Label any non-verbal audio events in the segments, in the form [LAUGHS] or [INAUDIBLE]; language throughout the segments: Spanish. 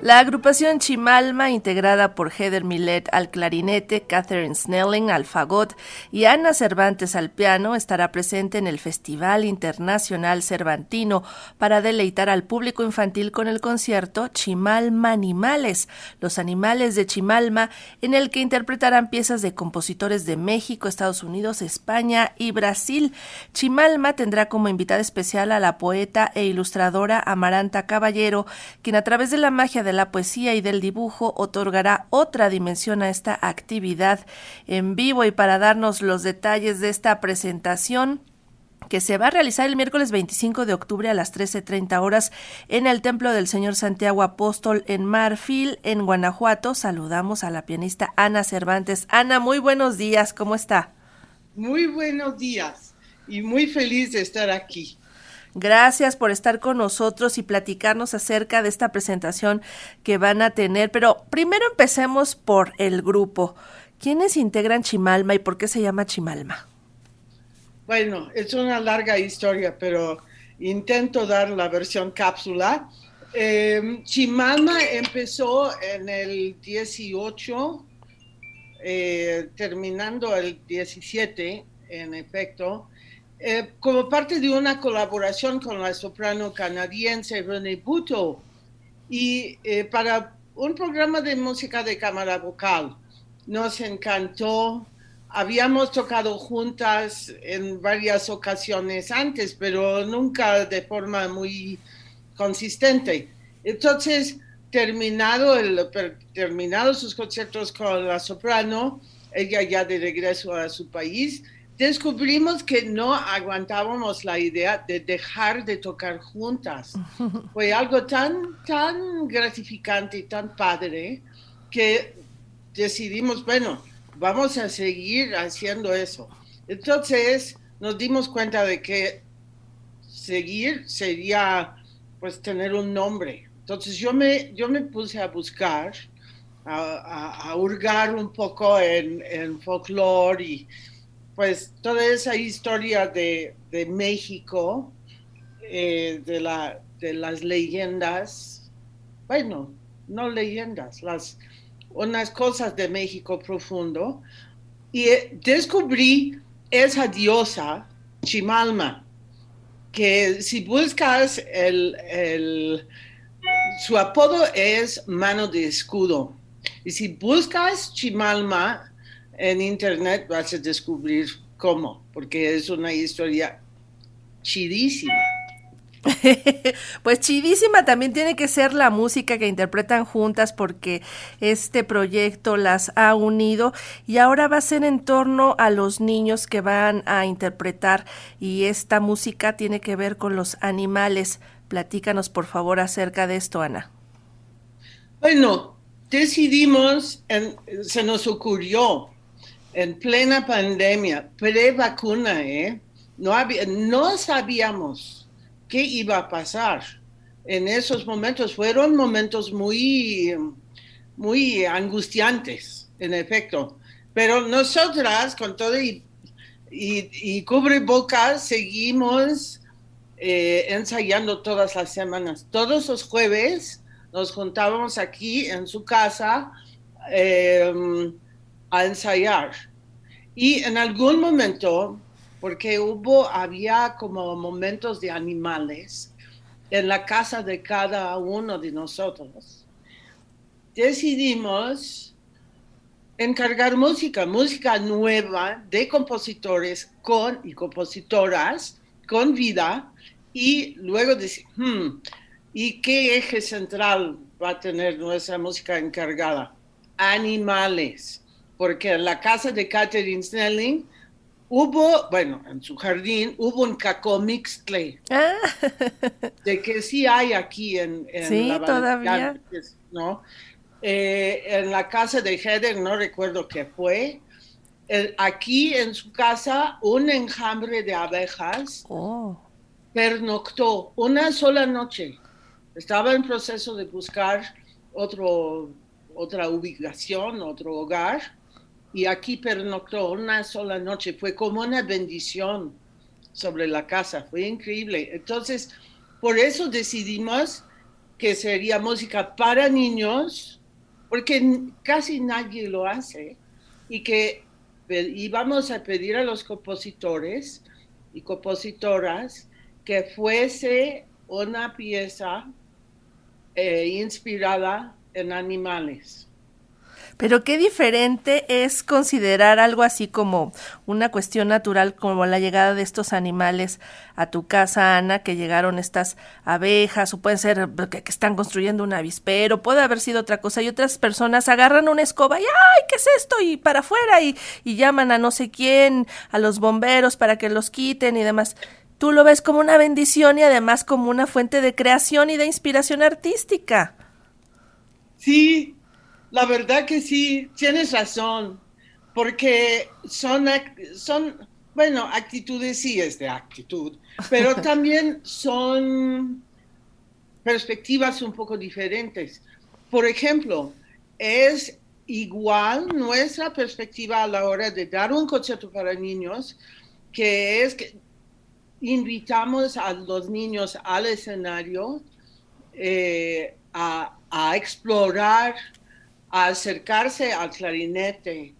La agrupación Chimalma, integrada por Heather Millet al clarinete, Catherine Snelling al fagot y Ana Cervantes al piano, estará presente en el Festival Internacional Cervantino para deleitar al público infantil con el concierto Chimalma Animales, los animales de Chimalma, en el que interpretarán piezas de compositores de México, Estados Unidos, España y Brasil. Chimalma tendrá como invitada especial a la poeta e ilustradora Amaranta Caballero, quien a través de la magia de la poesía y del dibujo otorgará otra dimensión a esta actividad en vivo y para darnos los detalles de esta presentación que se va a realizar el miércoles 25 de octubre a las 13.30 horas en el Templo del Señor Santiago Apóstol en Marfil, en Guanajuato. Saludamos a la pianista Ana Cervantes. Ana, muy buenos días, ¿cómo está? Muy buenos días y muy feliz de estar aquí. Gracias por estar con nosotros y platicarnos acerca de esta presentación que van a tener. Pero primero empecemos por el grupo. ¿Quiénes integran Chimalma y por qué se llama Chimalma? Bueno, es una larga historia, pero intento dar la versión cápsula. Eh, Chimalma empezó en el 18, eh, terminando el 17, en efecto, eh, como parte de una colaboración con la soprano canadiense René Buto y eh, para un programa de música de cámara vocal. Nos encantó. Habíamos tocado juntas en varias ocasiones antes, pero nunca de forma muy consistente. Entonces, terminado, el, terminado sus conciertos con la soprano, ella ya de regreso a su país, descubrimos que no aguantábamos la idea de dejar de tocar juntas. [LAUGHS] Fue algo tan, tan gratificante y tan padre que decidimos, bueno, vamos a seguir haciendo eso. Entonces nos dimos cuenta de que seguir sería pues tener un nombre. Entonces yo me, yo me puse a buscar, a, hurgar un poco en, en folclore y pues toda esa historia de, México, eh, de, la, de las leyendas, bueno, no leyendas, las, unas cosas de México profundo, y eh, descubrí esa diosa, Chimalma, que si buscas el, su apodo es mano de escudo. Y si buscas Chimalma, en internet vas a descubrir cómo, porque es una historia chidísima. [LAUGHS] pues chidísima también tiene que ser la música que interpretan juntas porque este proyecto las ha unido y ahora va a ser en torno a los niños que van a interpretar y esta música tiene que ver con los animales. Platícanos por favor acerca de esto, Ana. Bueno, decidimos, se nos ocurrió en plena pandemia, pre-vacuna, ¿eh? no, no sabíamos qué iba a pasar. En esos momentos fueron momentos muy, muy angustiantes, en efecto. Pero nosotras, con todo y, y, cubrebocas, seguimos eh, ensayando todas las semanas. Todos los jueves nos juntábamos aquí en su casa. Eh, a ensayar. Y en algún momento, porque hubo, había como momentos de animales en la casa de cada uno de nosotros, decidimos encargar música, música nueva de compositores con y compositoras con vida y luego decir, hmm, ¿y qué eje central va a tener nuestra música encargada? Animales porque en la casa de Catherine Snelling hubo, bueno, en su jardín hubo un cacomixtle. Ah. De que sí hay aquí en, en sí, todavía. ¿no? Eh, en la casa de Heather, no recuerdo qué fue. aquí en su casa, un enjambre de abejas oh. pernoctó una sola noche. Estaba en proceso de buscar otro, otra ubicación, otro hogar y aquí pernoctó una sola noche. Fue como una bendición sobre la casa, fue increíble. Entonces, por eso decidimos que sería música para niños, porque casi nadie lo hace, y que íbamos a pedir a los compositores y compositoras que fuese una pieza eh, inspirada en animales. Pero qué diferente es considerar algo así como una cuestión natural, como la llegada de estos animales a tu casa, Ana, que llegaron estas abejas, o pueden ser que, están construyendo un avispero, puede haber sido otra cosa, y otras personas agarran una escoba y ¡ay! ¿qué es esto? y para afuera, y, y llaman a no sé quién, a los bomberos para que los quiten y demás tú lo ves como una bendición y además como una fuente de creación y de inspiración artística. Sí, la verdad que sí, tienes razón, porque son, son bueno, actitudes sí es de actitud, pero [LAUGHS] también son perspectivas un poco diferentes. Por ejemplo, es igual nuestra perspectiva a la hora de dar un concierto para niños, que es que invitamos a los niños al escenario eh, a, a explorar a acercarse al clarinete,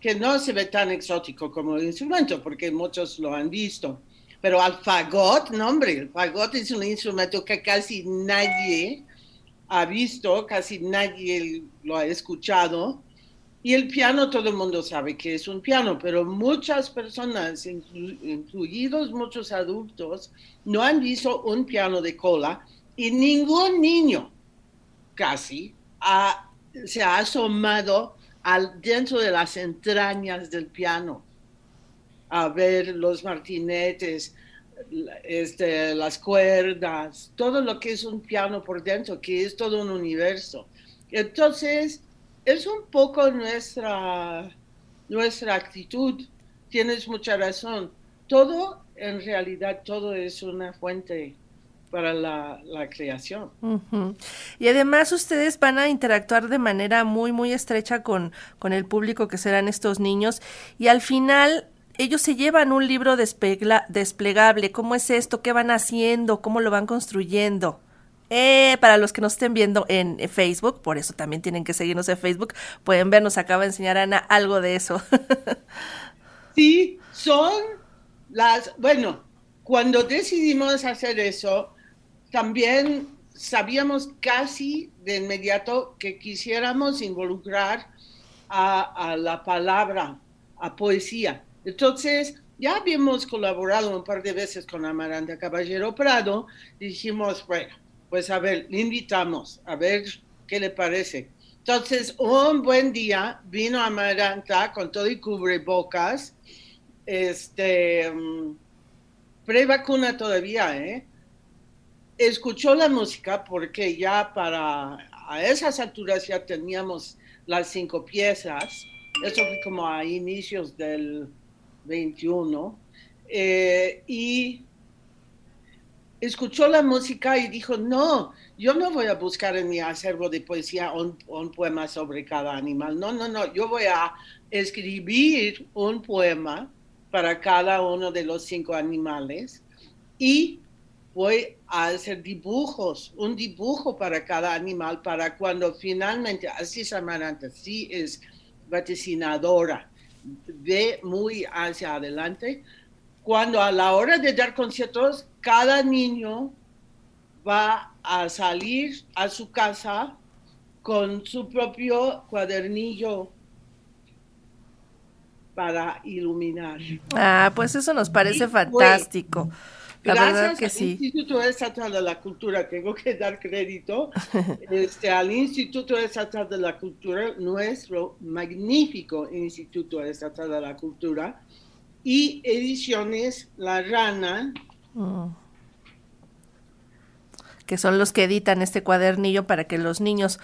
que no se ve tan exótico como el instrumento, porque muchos lo han visto. Pero al fagot, no hombre, el fagot es un instrumento que casi nadie ha visto, casi nadie lo ha escuchado. Y el piano, todo el mundo sabe que es un piano, pero muchas personas, incluidos muchos adultos, no han visto un piano de cola y ningún niño casi ha se ha asomado al, dentro de las entrañas del piano a ver los martinetes, este, las cuerdas, todo lo que es un piano por dentro, que es todo un universo. Entonces, es un poco nuestra, nuestra actitud. Tienes mucha razón. Todo, en realidad, todo es una fuente para la, creación. Y además ustedes van a interactuar de manera muy, muy estrecha con, con el público que serán estos niños y al final ellos se llevan un libro desplegable. ¿Cómo es esto? ¿Qué van haciendo? ¿Cómo lo van construyendo? Eh, para los que nos estén viendo en Facebook, por eso también tienen que seguirnos en Facebook, pueden ver, nos acaba de enseñar Ana algo de eso. [LAUGHS] sí, son las, bueno, cuando decidimos hacer eso, también sabíamos casi de inmediato que quisiéramos involucrar a, la palabra, a poesía. Entonces, ya habíamos colaborado un par de veces con Amaranta Caballero Prado, dijimos, bueno, pues a ver, le invitamos, a ver qué le parece. Entonces, un buen día vino Amaranta con todo y cubrebocas, este, mm, pre-vacuna todavía, ¿eh? Escuchó la música porque ya para a esas alturas ya teníamos las cinco piezas. Eso fue como a inicios del 21. Eh, y escuchó la música y dijo, no, yo no voy a buscar en mi acervo de poesía un, un, poema sobre cada animal. No, no, no, yo voy a escribir un poema para cada uno de los cinco animales y voy a hacer dibujos, un dibujo para cada animal, para cuando finalmente, así es Amaranta, sí es vaticinadora, ve muy hacia adelante. Cuando a la hora de dar conciertos, cada niño va a salir a su casa con su propio cuadernillo para iluminar. Ah, pues eso nos parece fantástico. Gracias que al Instituto Estatal de la Cultura, tengo que dar crédito [LAUGHS] este, al Instituto Estatal de la Cultura, nuestro magnífico Instituto Estatal de la Cultura, y Ediciones La Rana. Mm que son los que editan este cuadernillo para que los niños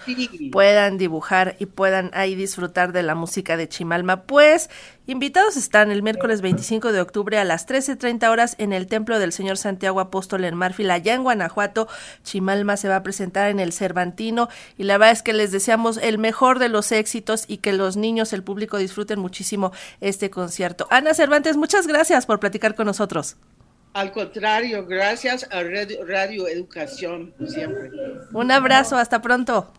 puedan dibujar y puedan ahí disfrutar de la música de Chimalma. Pues invitados están el miércoles 25 de octubre a las 13.30 horas en el Templo del Señor Santiago Apóstol en Marfil, allá en Guanajuato. Chimalma se va a presentar en el Cervantino y la verdad es que les deseamos el mejor de los éxitos y que los niños, el público disfruten muchísimo este concierto. Ana Cervantes, muchas gracias por platicar con nosotros. Al contrario, gracias a Radio, Radio Educación siempre. Un abrazo, hasta pronto.